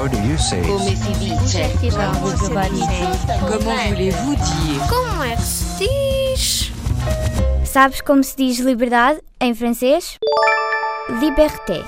How do you say Come si dice? Comment voulez-vous dire Como é que se diz? Sabes como se diz liberdade em francês? Liberté.